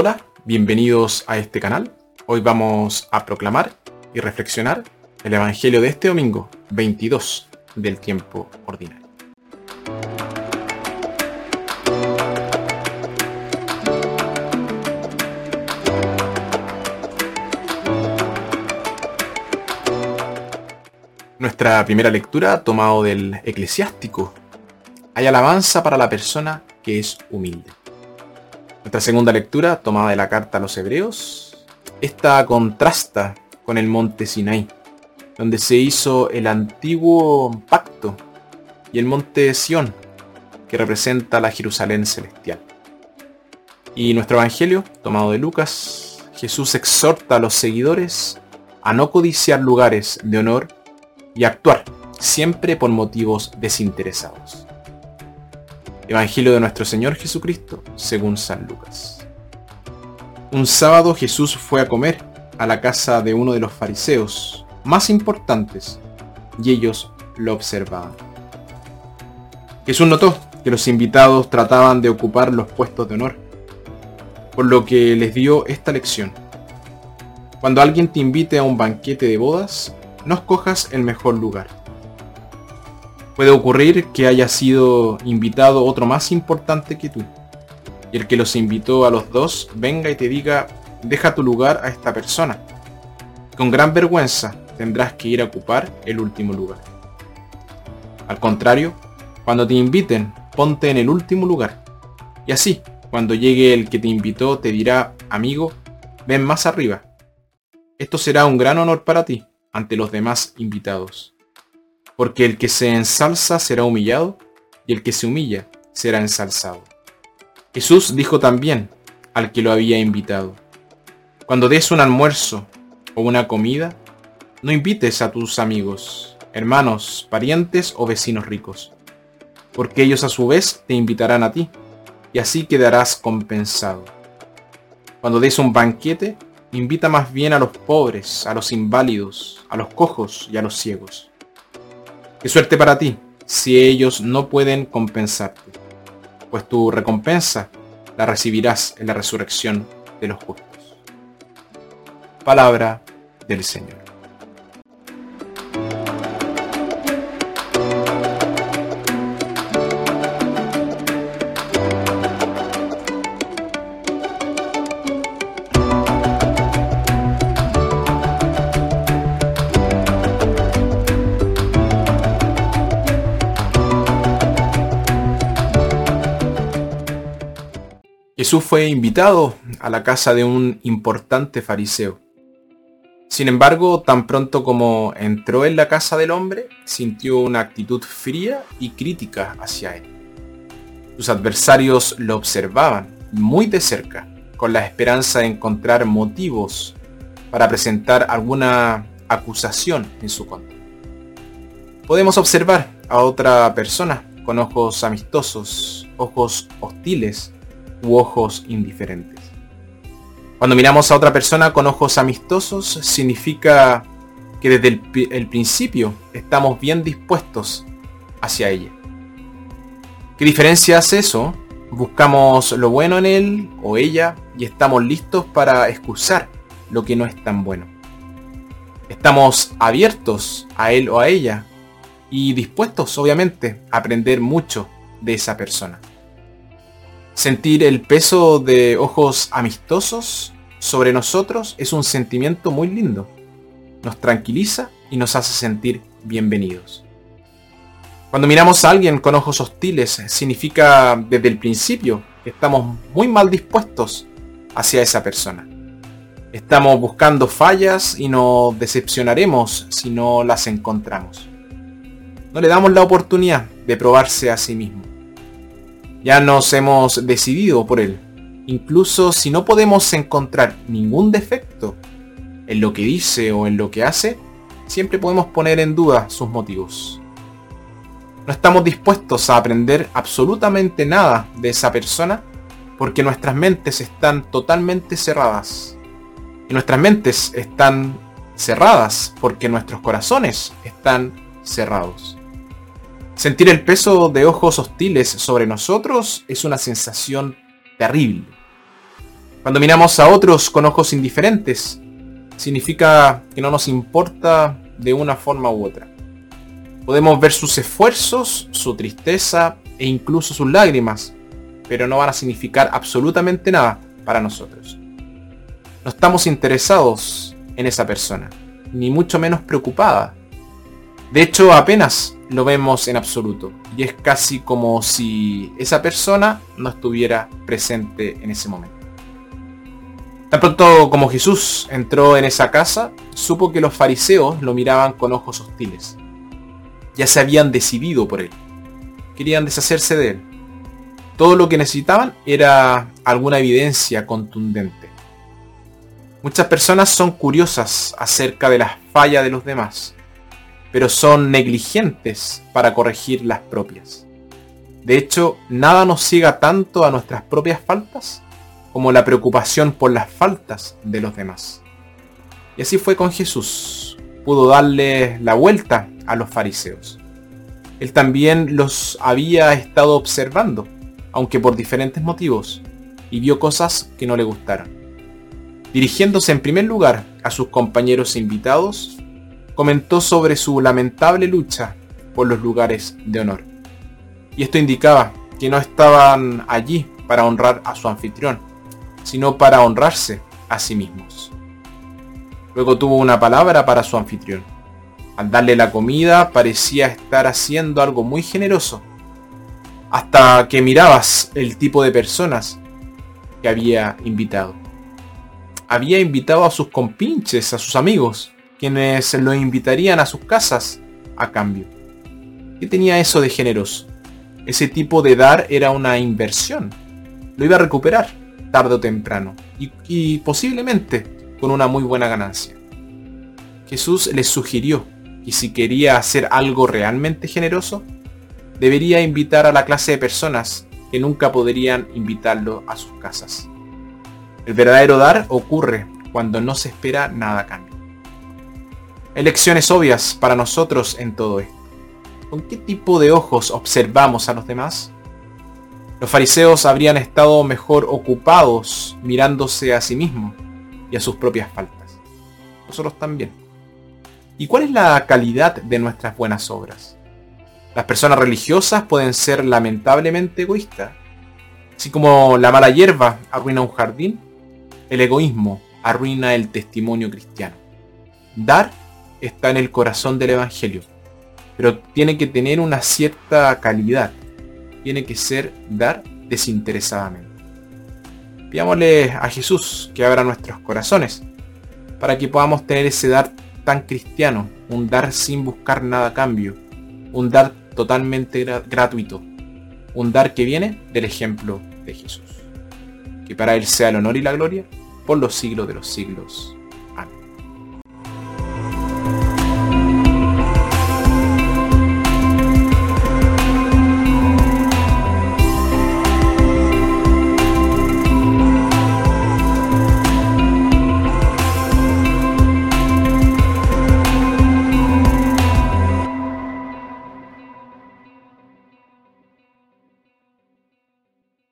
Hola, bienvenidos a este canal. Hoy vamos a proclamar y reflexionar el Evangelio de este domingo 22 del tiempo ordinario. Nuestra primera lectura tomado del eclesiástico. Hay alabanza para la persona que es humilde. Nuestra segunda lectura, tomada de la carta a los hebreos, esta contrasta con el monte Sinai, donde se hizo el antiguo pacto, y el monte Sión, que representa la Jerusalén celestial. Y nuestro evangelio, tomado de Lucas, Jesús exhorta a los seguidores a no codiciar lugares de honor y actuar siempre por motivos desinteresados. Evangelio de nuestro Señor Jesucristo, según San Lucas. Un sábado Jesús fue a comer a la casa de uno de los fariseos más importantes y ellos lo observaban. Jesús notó que los invitados trataban de ocupar los puestos de honor, por lo que les dio esta lección. Cuando alguien te invite a un banquete de bodas, no escojas el mejor lugar Puede ocurrir que haya sido invitado otro más importante que tú. Y el que los invitó a los dos venga y te diga, deja tu lugar a esta persona. Con gran vergüenza tendrás que ir a ocupar el último lugar. Al contrario, cuando te inviten, ponte en el último lugar. Y así, cuando llegue el que te invitó, te dirá, amigo, ven más arriba. Esto será un gran honor para ti ante los demás invitados porque el que se ensalza será humillado, y el que se humilla será ensalzado. Jesús dijo también al que lo había invitado, cuando des un almuerzo o una comida, no invites a tus amigos, hermanos, parientes o vecinos ricos, porque ellos a su vez te invitarán a ti, y así quedarás compensado. Cuando des un banquete, invita más bien a los pobres, a los inválidos, a los cojos y a los ciegos Qué suerte para ti si ellos no pueden compensarte, pues tu recompensa la recibirás en la resurrección de los justos. Palabra del Señor. Jesús fue invitado a la casa de un importante fariseo. Sin embargo, tan pronto como entró en la casa del hombre, sintió una actitud fría y crítica hacia él. Sus adversarios lo observaban muy de cerca, con la esperanza de encontrar motivos para presentar alguna acusación en su contra. Podemos observar a otra persona con ojos amistosos, ojos hostiles, u ojos indiferentes. Cuando miramos a otra persona con ojos amistosos, significa que desde el, principio estamos bien dispuestos hacia ella. ¿Qué diferencia hace eso? Buscamos lo bueno en él o ella y estamos listos para excusar lo que no es tan bueno. Estamos abiertos a él o a ella y dispuestos obviamente a aprender mucho de esa persona. Sentir el peso de ojos amistosos sobre nosotros es un sentimiento muy lindo. Nos tranquiliza y nos hace sentir bienvenidos. Cuando miramos a alguien con ojos hostiles, significa desde el principio que estamos muy mal dispuestos hacia esa persona. Estamos buscando fallas y nos decepcionaremos si no las encontramos. No le damos la oportunidad de probarse a sí mismo. Ya nos hemos decidido por él. Incluso si no podemos encontrar ningún defecto en lo que dice o en lo que hace, siempre podemos poner en duda sus motivos. No estamos dispuestos a aprender absolutamente nada de esa persona porque nuestras mentes están totalmente cerradas. Y nuestras mentes están cerradas porque nuestros corazones están cerrados. Sentir el peso de ojos hostiles sobre nosotros es una sensación terrible. Cuando miramos a otros con ojos indiferentes, significa que no nos importa de una forma u otra. Podemos ver sus esfuerzos, su tristeza e incluso sus lágrimas, pero no van a significar absolutamente nada para nosotros. No estamos interesados en esa persona, ni mucho menos preocupada. De hecho, apenas lo vemos en absoluto, y es casi como si esa persona no estuviera presente en ese momento. Tan pronto como Jesús entró en esa casa, supo que los fariseos lo miraban con ojos hostiles. Ya se habían decidido por él. Querían deshacerse de él. Todo lo que necesitaban era alguna evidencia contundente. Muchas personas son curiosas acerca de las fallas de los demás, pero son negligentes para corregir las propias. De hecho, nada nos ciega tanto a nuestras propias faltas como la preocupación por las faltas de los demás. Y así fue con Jesús. Pudo darle la vuelta a los fariseos. Él también los había estado observando, aunque por diferentes motivos, y vio cosas que no le gustaron. Dirigiéndose en primer lugar a sus compañeros invitados, comentó sobre su lamentable lucha por los lugares de honor. Y esto indicaba que no estaban allí para honrar a su anfitrión, sino para honrarse a sí mismos. Luego tuvo una palabra para su anfitrión. Al darle la comida parecía estar haciendo algo muy generoso, hasta que mirabas el tipo de personas que había invitado. Había invitado a sus compinches, a sus amigos, quienes lo invitarían a sus casas a cambio. ¿Qué tenía eso de generoso? Ese tipo de dar era una inversión. Lo iba a recuperar tarde o temprano, y, posiblemente con una muy buena ganancia. Jesús les sugirió que si quería hacer algo realmente generoso, debería invitar a la clase de personas que nunca podrían invitarlo a sus casas. El verdadero dar ocurre cuando no se espera nada a cambio. Hay lecciones obvias para nosotros en todo esto. ¿Con qué tipo de ojos observamos a los demás? Los fariseos habrían estado mejor ocupados mirándose a sí mismos y a sus propias faltas. Nosotros también. ¿Y cuál es la calidad de nuestras buenas obras? Las personas religiosas pueden ser lamentablemente egoístas. Así como la mala hierba arruina un jardín, el egoísmo arruina el testimonio cristiano. Dar está en el corazón del Evangelio, pero tiene que tener una cierta calidad tiene que ser dar desinteresadamente. Pidámosle a Jesús que abra nuestros corazones para que podamos tener ese dar tan cristiano, un dar sin buscar nada cambio, un dar totalmente gratuito, un dar que viene del ejemplo de Jesús. Que para Él sea el honor y la gloria por los siglos de los siglos.